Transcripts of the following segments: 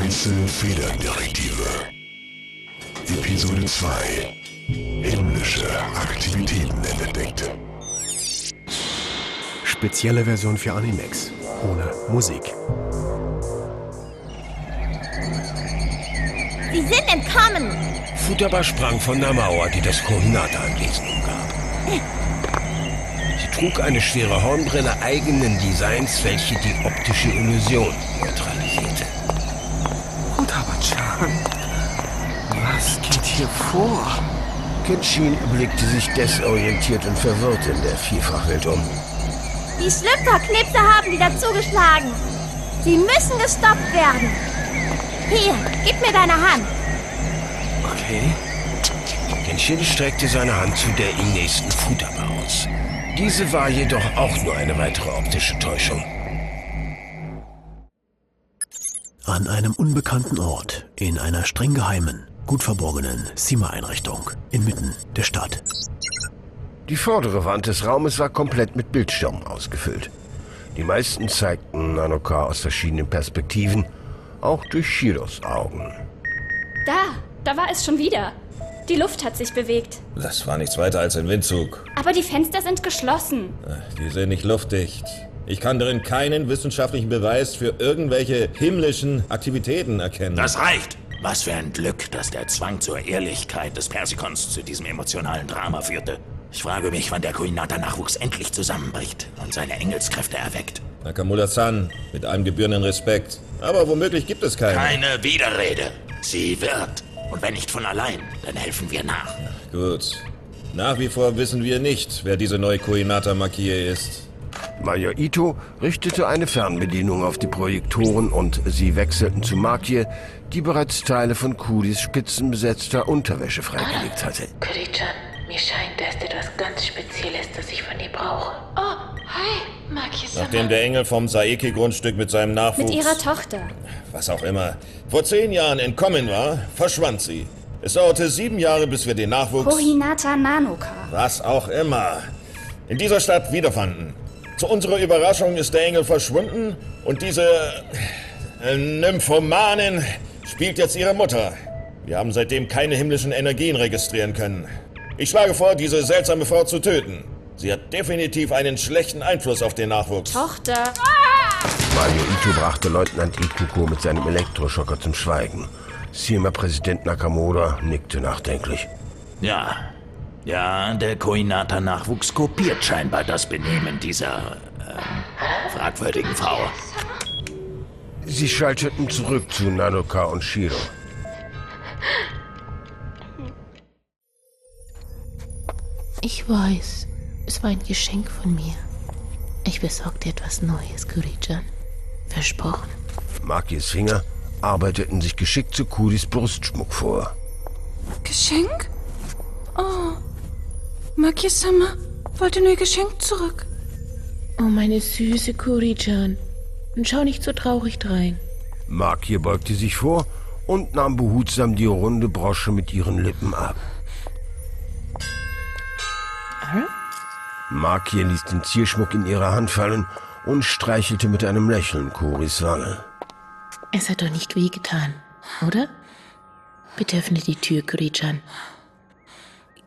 Weiße Federdetektive. Episode 2. Himmlische Aktivitäten entdeckt. Spezielle Version für Animex. Ohne Musik. Sie sind entkommen. Futaba sprang von der Mauer, die das Kohinata-Anwesen umgab. Sie trug eine schwere Hornbrille eigenen Designs, welche die optische Illusion neutralisierte. Hier vor? Kitshin blickte sich desorientiert und verwirrt in der Vielfachwelt um. Die Schlüpferknipse haben wieder zugeschlagen. Sie müssen gestoppt werden. Hier, gib mir deine Hand. Okay. Kenshin streckte seine Hand zu der ihm nächsten Futaba aus. Diese war jedoch auch nur eine weitere optische Täuschung. An einem unbekannten Ort, in einer streng geheimen, gut verborgenen SIMA-Einrichtung, inmitten der Stadt. Die vordere Wand des Raumes war komplett mit Bildschirmen ausgefüllt. Die meisten zeigten Nanoka aus verschiedenen Perspektiven, auch durch Shiros Augen. Da, da war es schon wieder. Die Luft hat sich bewegt. Das war nichts weiter als ein Windzug. Aber die Fenster sind geschlossen. Die sind nicht luftdicht. Ich kann darin keinen wissenschaftlichen Beweis für irgendwelche himmlischen Aktivitäten erkennen. Das reicht. Was für ein Glück, dass der Zwang zur Ehrlichkeit des Persikons zu diesem emotionalen Drama führte. Ich frage mich, wann der Kuinata-Nachwuchs endlich zusammenbricht und seine Engelskräfte erweckt. Nakamura-san, mit allem gebührenden Respekt. Aber womöglich gibt es keine. Keine Widerrede. Sie wird. Und wenn nicht von allein, dann helfen wir nach. Gut. Nach wie vor wissen wir nicht, wer diese neue Koinata-Makie ist. Major Ito richtete eine Fernbedienung auf die Projektoren und sie wechselten zu Makie, die bereits Teile von Kudis spitzenbesetzter Unterwäsche freigelegt hatte. Kurichan, mir scheint, da ist etwas ganz Spezielles, das ich von dir brauche. Oh, hi, Maki-sama. Nachdem der Engel vom Saeki-Grundstück mit seinem Nachwuchs... Mit ihrer Tochter. Was auch immer. Vor zehn Jahren entkommen war, verschwand sie. Es dauerte sieben Jahre, bis wir den Nachwuchs... Kohinata Nanoka. Was auch immer. In dieser Stadt wiederfanden. Zu unserer Überraschung ist der Engel verschwunden und diese äh, Nymphomanin spielt jetzt ihre Mutter. Wir haben seitdem keine himmlischen Energien registrieren können. Ich schlage vor, diese seltsame Frau zu töten. Sie hat definitiv einen schlechten Einfluss auf den Nachwuchs. Tochter. Major Ito brachte Leutnant Ikuko mit seinem Elektroschocker zum Schweigen. SIMA-Präsident Nakamura nickte nachdenklich. Ja. Ja, der Koinata-Nachwuchs kopiert scheinbar das Benehmen dieser ähm, fragwürdigen Frau. Sie schalteten zurück zu Nanoka und Shiro. Ich weiß, es war ein Geschenk von mir. Ich besorge dir etwas Neues, Kurichan. Versprochen. Makis Finger arbeiteten sich geschickt zu Kudis Brustschmuck vor. Geschenk? Oh, Maki-sama wollte nur ihr Geschenk zurück. Oh, meine süße Kurichan. Und schau nicht so traurig drein. Makie beugte sich vor und nahm behutsam die runde Brosche mit ihren Lippen ab. Makie ließ den Zierschmuck in ihre Hand fallen und streichelte mit einem Lächeln Kuris Wange. Es hat doch nicht wehgetan, oder? Bitte öffne die Tür, Kurichan.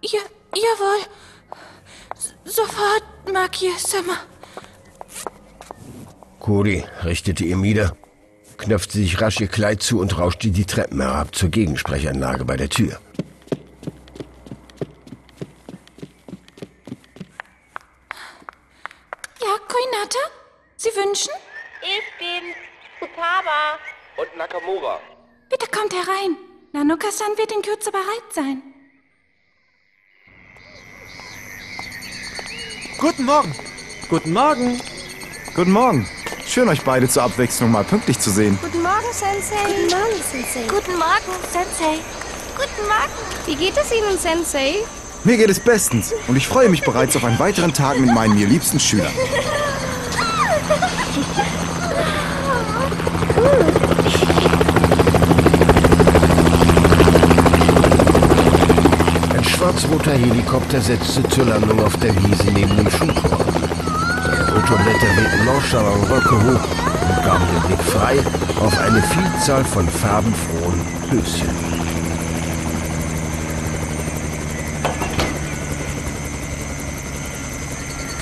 Ja, jawohl. Sofort, Maki-sama. Kuri richtete ihr Mieder, knöpfte sich rasch ihr Kleid zu und rauschte die Treppen herab zur Gegensprechanlage bei der Tür. Ja, Koinata? Sie wünschen? Ich bin Futaba. Und Nakamura. Bitte kommt herein. Nanoka-san wird in Kürze bereit sein. Guten Morgen. Guten Morgen. Guten Morgen. Schön, euch beide zur Abwechslung mal pünktlich zu sehen. Guten Morgen, Sensei. Guten Morgen, Sensei. Guten Morgen, Sensei. Guten Morgen. Wie geht es Ihnen, Sensei? Mir geht es bestens und ich freue mich bereits auf einen weiteren Tag mit meinen mir liebsten Schülern. Schwarz-roter Helikopter setzte zur Landung auf der Wiese neben dem Schultor. Seine Motorblätter wehten nonchalant Röcke hoch und gaben den Blick frei auf eine Vielzahl von farbenfrohen Höschen.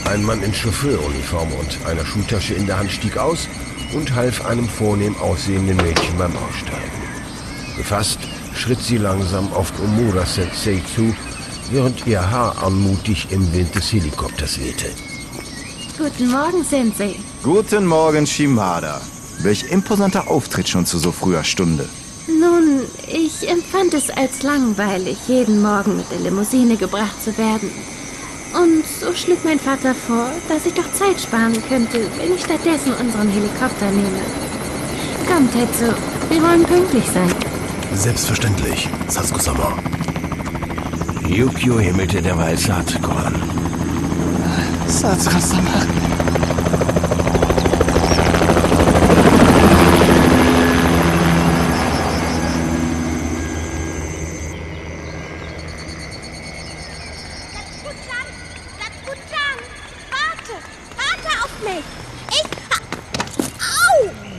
Ein Mann in Chauffeuruniform und einer Schultasche in der Hand stieg aus und half einem vornehm aussehenden Mädchen beim Aussteigen. Gefasst schritt sie langsam auf Omura Sensei zu, während ihr Haar anmutig im Wind des Helikopters wehte. Guten Morgen, Sensei. Guten Morgen, Shimada. Welch imposanter Auftritt schon zu so früher Stunde. Nun, ich empfand es als langweilig, jeden Morgen mit der Limousine gebracht zu werden. Und so schlug mein Vater vor, dass ich doch Zeit sparen könnte, wenn ich stattdessen unseren Helikopter nehme. Komm, Tetsu, wir wollen pünktlich sein. Selbstverständlich, Satsuko-sama. Yukio himmelte derweil Satsuko an. Satsuko-sama. Satsuko-chan, warte! Warte auf mich! Ich...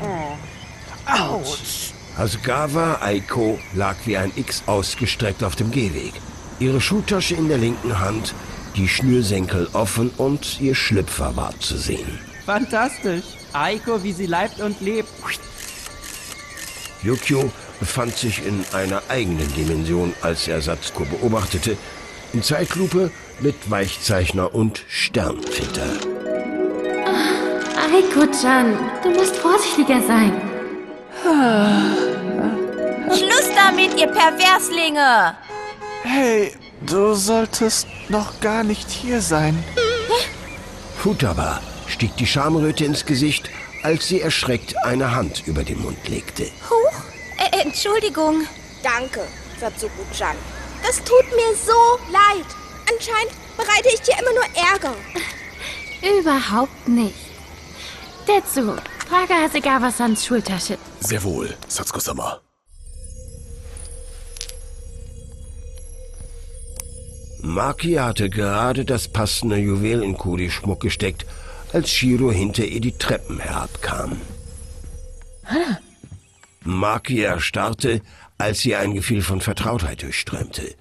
Au! Autsch! Hasgawa Aiko lag wie ein X ausgestreckt auf dem Gehweg. Ihre Schuhtasche in der linken Hand, die Schnürsenkel offen und ihr Schlüpfer war zu sehen. Fantastisch. Aiko, wie sie leibt und lebt. Yukio befand sich in einer eigenen Dimension, als er Satsuko beobachtete, in Zeitlupe mit Weichzeichner und Sternfilter. Aiko-chan, du musst vorsichtiger sein. Schluss damit, ihr Perverslinge! Hey, du solltest noch gar nicht hier sein. Futaba stieg die Schamröte ins Gesicht, als sie erschreckt eine Hand über den Mund legte. Huch, äh, Entschuldigung. Danke, Satsuko-chan. Das tut mir so leid. Anscheinend bereite ich dir immer nur Ärger. Überhaupt nicht. Tetsu, frage Hasegawa-sans Schultasche. Sehr wohl, Satsuko-sama. Maki hatte gerade das passende Juwel in Kuri-Schmuck gesteckt, als Shiro hinter ihr die Treppen herabkam. Maki erstarrte, als sie ein Gefühl von Vertrautheit durchströmte.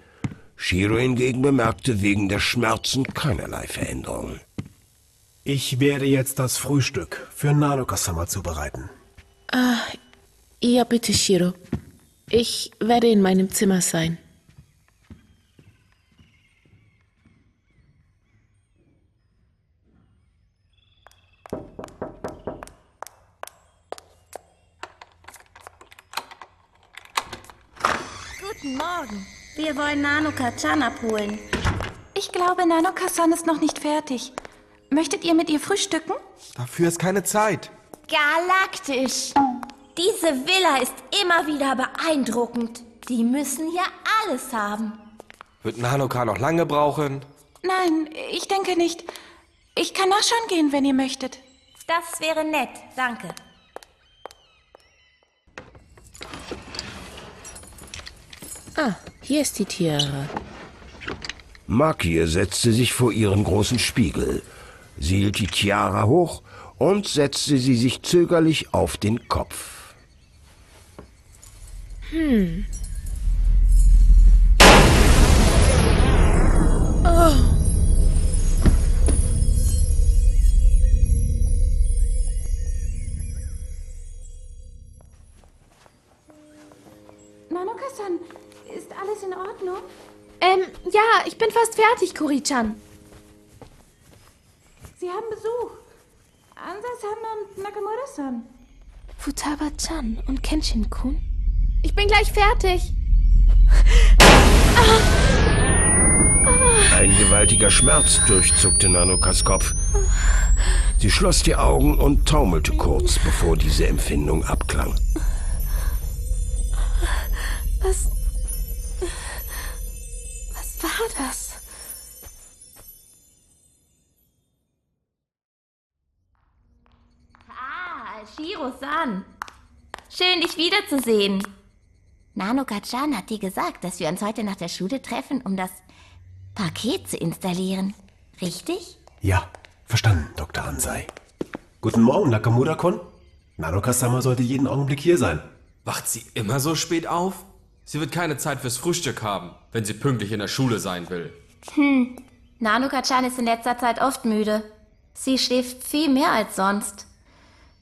Shiro hingegen bemerkte wegen der Schmerzen keinerlei Veränderung. Ich werde jetzt das Frühstück für Nanoka-sama zubereiten. Ah, ja, bitte, Shiro. Ich werde in meinem Zimmer sein. Guten Morgen. Wir wollen Nanoka-chan abholen. Ich glaube, Nanoka-san ist noch nicht fertig. Möchtet ihr mit ihr frühstücken? Dafür ist keine Zeit. Galaktisch. Diese Villa ist immer wieder beeindruckend. Die müssen hier alles haben. Wird Nanoka noch lange brauchen? Nein, ich denke nicht. Ich kann nachschauen gehen, wenn ihr möchtet. Das wäre nett, danke. Ah, hier ist die Tiara. Maki setzte sich vor ihren großen Spiegel. Sie hielt die Tiara hoch und setzte sie sich zögerlich auf den Kopf. Hm. Fast fertig, Kuri-chan. Sie haben Besuch. Ansa-san und Nakamura-san. Futaba-chan und Kenshin-kun? Ich bin gleich fertig. Ein gewaltiger Schmerz durchzuckte Nanokas Kopf. Sie schloss die Augen und taumelte kurz, bevor diese Empfindung abklang. Was. Was war das? Shiro-san. Schön, dich wiederzusehen. Nanoka-chan hat dir gesagt, dass wir uns heute nach der Schule treffen, um das Paket zu installieren. Richtig? Ja, verstanden, Dr. Ansei. Guten Morgen, Nakamura-kun. Nanoka-sama sollte jeden Augenblick hier sein. Wacht sie immer so spät auf? Sie wird keine Zeit fürs Frühstück haben, wenn sie pünktlich in der Schule sein will. Hm, Nanoka-chan ist in letzter Zeit oft müde. Sie schläft viel mehr als sonst.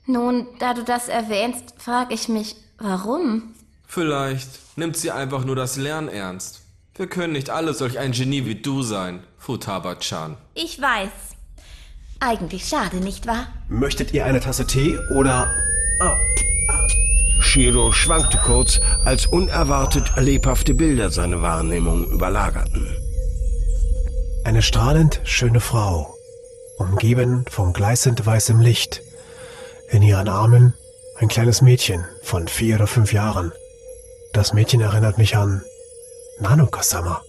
Nun, da du das erwähnst, frage ich mich, warum? Vielleicht nimmt sie einfach nur das Lernen ernst. Wir können nicht alle solch ein Genie wie du sein, Futaba-chan. Ich weiß. Eigentlich schade, nicht wahr? Möchtet ihr eine Tasse Tee oder... Ah, Shiro schwankte kurz, als unerwartet lebhafte Bilder seine Wahrnehmung überlagerten. Eine strahlend schöne Frau, umgeben von gleißend weißem Licht. In ihren Armen ein kleines Mädchen von vier oder fünf Jahren. Das Mädchen erinnert mich an Nanoka-sama.